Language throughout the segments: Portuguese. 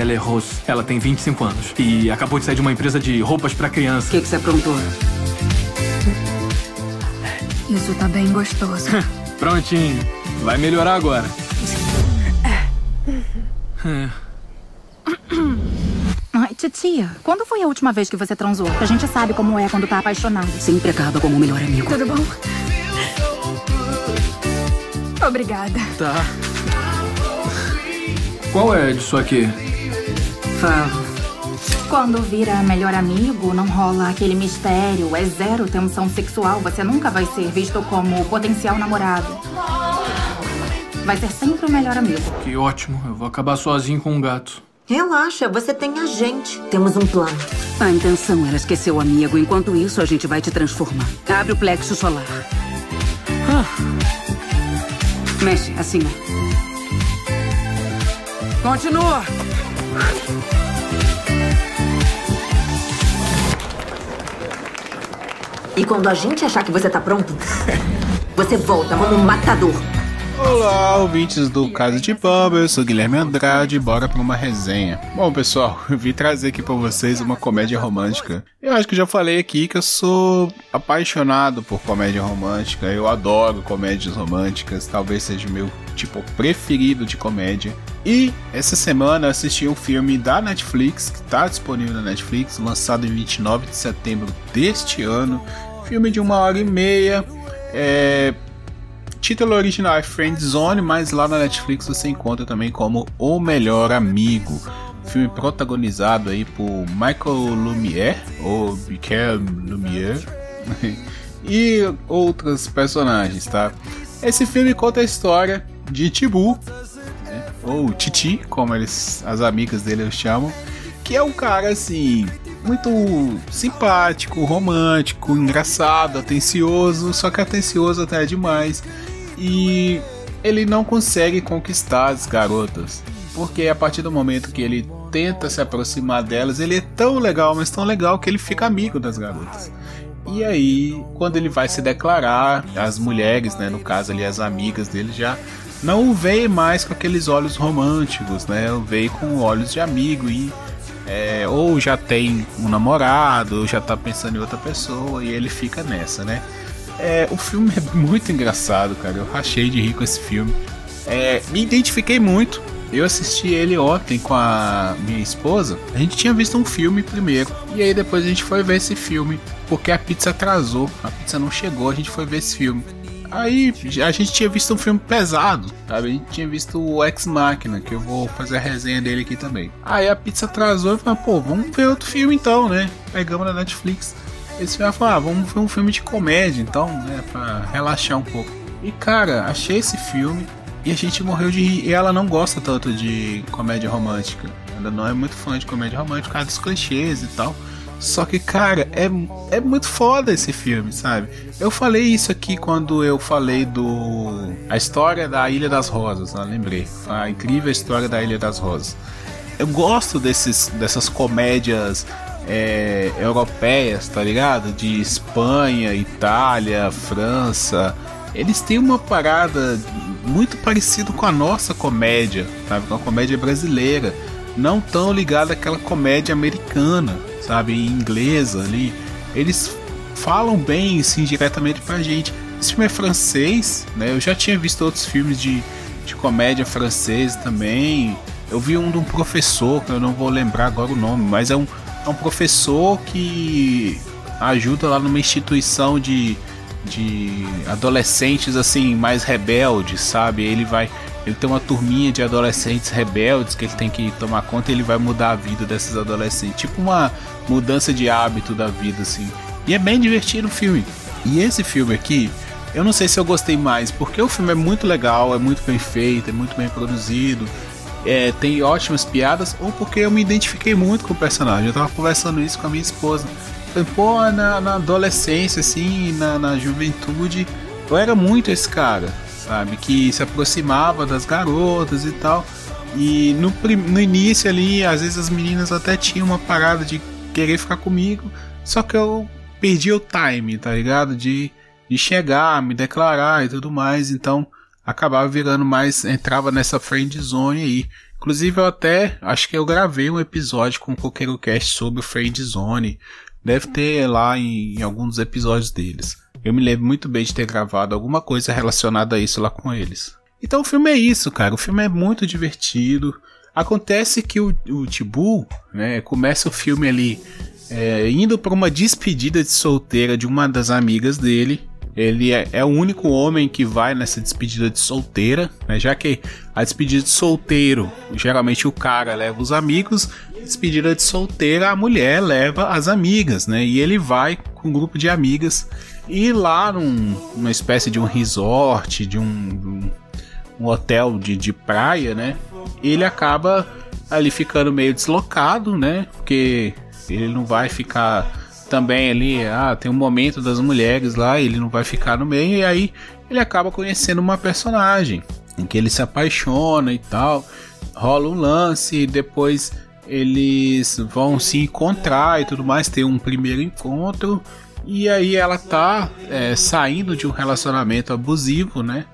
dela é Rose. Ela tem 25 anos e acabou de sair de uma empresa de roupas pra criança. O que, que você aprontou? Isso tá bem gostoso. Prontinho. Vai melhorar agora. Ai, titia, quando foi a última vez que você transou? A gente sabe como é quando tá apaixonado. Sempre acaba como o melhor amigo. Tudo bom? Obrigada. Tá. Qual é disso aqui? Quando vira melhor amigo, não rola aquele mistério, é zero tensão sexual, você nunca vai ser visto como potencial namorado. Vai ser sempre o melhor amigo. Que ótimo. Eu vou acabar sozinho com um gato. Relaxa, você tem a gente. Temos um plano. A intenção era esquecer o amigo. Enquanto isso, a gente vai te transformar. Abre o plexo solar. Mexe, assim. Continua. E quando a gente achar que você tá pronto, você volta como um matador. Olá, ouvintes do Casa de Bamba, eu sou Guilherme Andrade, bora pra uma resenha. Bom, pessoal, eu vim trazer aqui pra vocês uma comédia romântica. Eu acho que já falei aqui que eu sou apaixonado por comédia romântica, eu adoro comédias românticas, talvez seja o meu tipo preferido de comédia. E essa semana eu assisti um filme da Netflix, que tá disponível na Netflix, lançado em 29 de setembro deste ano. Filme de uma hora e meia. É, título original é Friend Zone, mas lá na Netflix você encontra também como O Melhor Amigo. Filme protagonizado aí por Michael Lumière, ou Michael Lumière, e outros personagens, tá? Esse filme conta a história de Tibu, né? ou Titi, como eles, as amigas dele chamam, que é um cara assim, muito simpático, romântico, engraçado, atencioso, só que atencioso até demais. E ele não consegue conquistar as garotas, porque a partir do momento que ele tenta se aproximar delas, ele é tão legal, mas tão legal que ele fica amigo das garotas. E aí, quando ele vai se declarar, as mulheres, né, no caso ali as amigas dele já não o veem mais com aqueles olhos românticos, né? O veem com olhos de amigo e é, ou já tem um namorado, ou já tá pensando em outra pessoa e ele fica nessa, né? É, o filme é muito engraçado, cara. Eu rachei de rir com esse filme. É, me identifiquei muito. Eu assisti ele ontem com a minha esposa. A gente tinha visto um filme primeiro. E aí depois a gente foi ver esse filme. Porque a pizza atrasou. A pizza não chegou. A gente foi ver esse filme. Aí a gente tinha visto um filme pesado, sabe? A gente tinha visto o Ex Machina, que eu vou fazer a resenha dele aqui também. Aí a pizza atrasou e falei, pô, vamos ver outro filme então, né? Pegamos na Netflix. Esse filme falou, ah, vamos ver um filme de comédia então, né? Pra relaxar um pouco. E cara, achei esse filme e a gente morreu de rir. E ela não gosta tanto de comédia romântica. Ela não é muito fã de comédia romântica, causa dos clichês e tal. Só que, cara, é, é muito foda esse filme, sabe? Eu falei isso aqui quando eu falei do. A história da Ilha das Rosas, né? lembrei. A incrível história da Ilha das Rosas. Eu gosto desses, dessas comédias é, europeias, tá ligado? De Espanha, Itália, França. Eles têm uma parada muito parecida com a nossa comédia, sabe? Com a comédia brasileira. Não tão ligada àquela comédia americana, sabe, inglesa ali, eles falam bem, assim, diretamente pra gente. Esse filme é francês, né? Eu já tinha visto outros filmes de, de comédia francês também. Eu vi um de um professor, que eu não vou lembrar agora o nome, mas é um, é um professor que ajuda lá numa instituição de, de adolescentes assim mais rebeldes, sabe? Ele vai ele tem uma turminha de adolescentes rebeldes que ele tem que tomar conta e ele vai mudar a vida desses adolescentes. Tipo uma mudança de hábito da vida, assim. E é bem divertido o filme. E esse filme aqui, eu não sei se eu gostei mais, porque o filme é muito legal, é muito bem feito, é muito bem produzido, é, tem ótimas piadas, ou porque eu me identifiquei muito com o personagem. Eu tava conversando isso com a minha esposa. Falei, pô, na, na adolescência, assim, na, na juventude, eu era muito esse cara sabe? Que se aproximava das garotas e tal. E no, no início ali, às vezes as meninas até tinham uma parada de querer ficar comigo, só que eu perdi o time, tá ligado? De, de chegar, me declarar e tudo mais, então acabava virando mais, entrava nessa friend zone aí. Inclusive, eu até acho que eu gravei um episódio com o Coqueiro Cast sobre o Friend Zone. Deve ter lá em, em alguns episódios deles. Eu me lembro muito bem de ter gravado alguma coisa relacionada a isso lá com eles. Então o filme é isso, cara. O filme é muito divertido. Acontece que o, o Tibu, né, começa o filme ali é, indo para uma despedida de solteira de uma das amigas dele. Ele é, é, o único homem que vai nessa despedida de solteira, né? Já que a despedida de solteiro, geralmente o cara leva os amigos, despedida de solteira, a mulher leva as amigas, né? E ele vai com um grupo de amigas e lá num, numa espécie de um resort, de um, um hotel de, de praia, né? Ele acaba ali ficando meio deslocado, né? Porque ele não vai ficar também ali, ah, tem um momento das mulheres lá, ele não vai ficar no meio, e aí ele acaba conhecendo uma personagem em que ele se apaixona e tal, rola um lance, depois eles vão se encontrar e tudo mais, tem um primeiro encontro, e aí ela tá é, saindo de um relacionamento abusivo, né?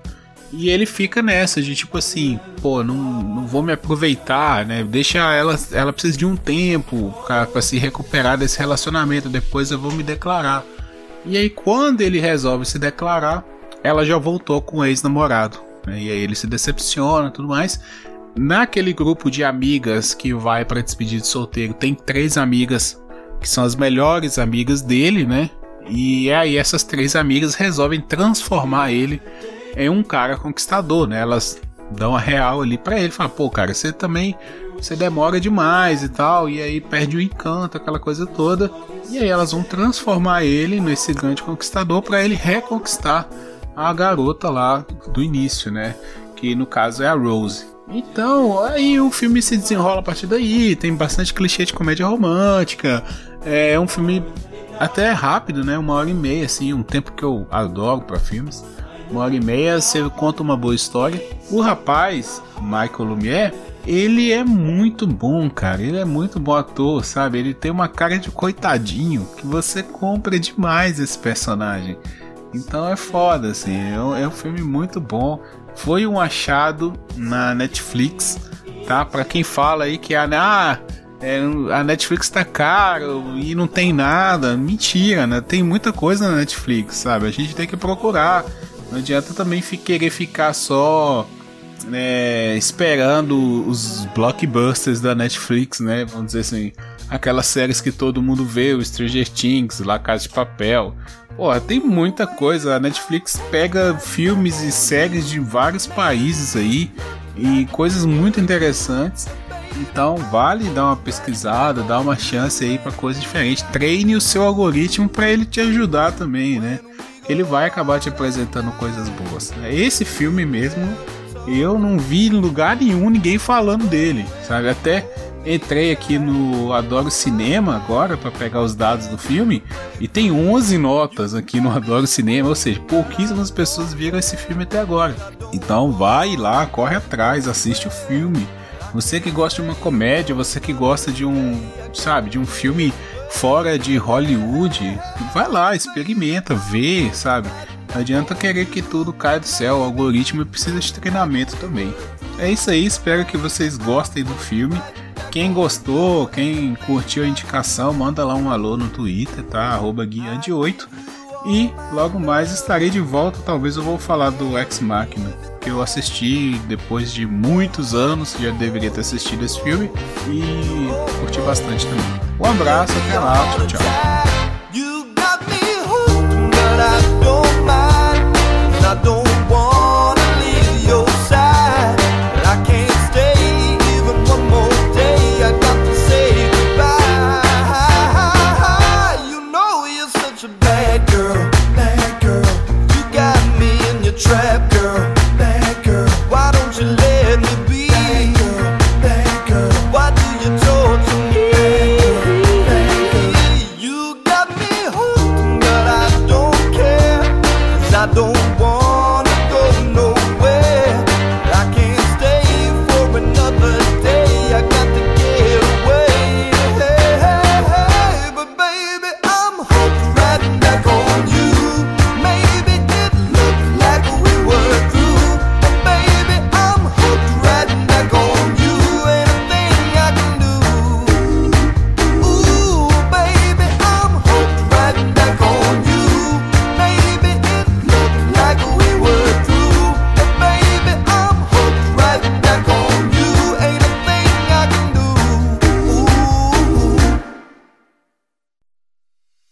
E ele fica nessa de tipo assim, pô, não, não vou me aproveitar, né? Deixa ela, ela precisa de um tempo para se recuperar desse relacionamento, depois eu vou me declarar. E aí quando ele resolve se declarar, ela já voltou com o ex-namorado. Né? E aí ele se decepciona, tudo mais. Naquele grupo de amigas que vai para despedir de solteiro, tem três amigas que são as melhores amigas dele, né? E aí essas três amigas resolvem transformar ele é um cara conquistador, né? Elas dão a real ali para ele, fala, pô, cara, você também você demora demais e tal, e aí perde o encanto, aquela coisa toda. E aí elas vão transformar ele nesse grande conquistador para ele reconquistar a garota lá do início, né? Que no caso é a Rose. Então, aí o filme se desenrola a partir daí, tem bastante clichê de comédia romântica. É um filme até rápido, né? Uma hora e meia, assim, um tempo que eu adoro para filmes uma hora e meia, você conta uma boa história. O rapaz, Michael Lumière, ele é muito bom, cara. Ele é muito bom ator, sabe? Ele tem uma cara de coitadinho que você compra demais esse personagem. Então é foda, assim. É um, é um filme muito bom. Foi um achado na Netflix, tá? Para quem fala aí que a, ah, é, a Netflix tá caro e não tem nada. Mentira, né? Tem muita coisa na Netflix, sabe? A gente tem que procurar. Não adianta também querer ficar só né, esperando os blockbusters da Netflix, né? Vamos dizer assim, aquelas séries que todo mundo vê, o Stranger Things, La Casa de Papel. Pô, tem muita coisa. A Netflix pega filmes e séries de vários países aí e coisas muito interessantes. Então vale dar uma pesquisada, dar uma chance aí para coisas diferentes. Treine o seu algoritmo para ele te ajudar também, né? Ele vai acabar te apresentando coisas boas. Esse filme mesmo, eu não vi em lugar nenhum ninguém falando dele, sabe? Até entrei aqui no Adoro Cinema agora para pegar os dados do filme e tem 11 notas aqui no Adoro Cinema, ou seja, pouquíssimas pessoas viram esse filme até agora. Então vai lá, corre atrás, assiste o filme. Você que gosta de uma comédia, você que gosta de um, sabe, de um filme fora de Hollywood, vai lá, experimenta, vê, sabe? Não adianta querer que tudo caia do céu, o algoritmo precisa de treinamento também. É isso aí, espero que vocês gostem do filme. Quem gostou, quem curtiu a indicação, manda lá um alô no Twitter, tá? Arroba guiande8. E logo mais estarei de volta, talvez eu vou falar do Ex Machina, que eu assisti depois de muitos anos, já deveria ter assistido esse filme e curti bastante também. Um abraço, até lá, tchau, tchau. girl.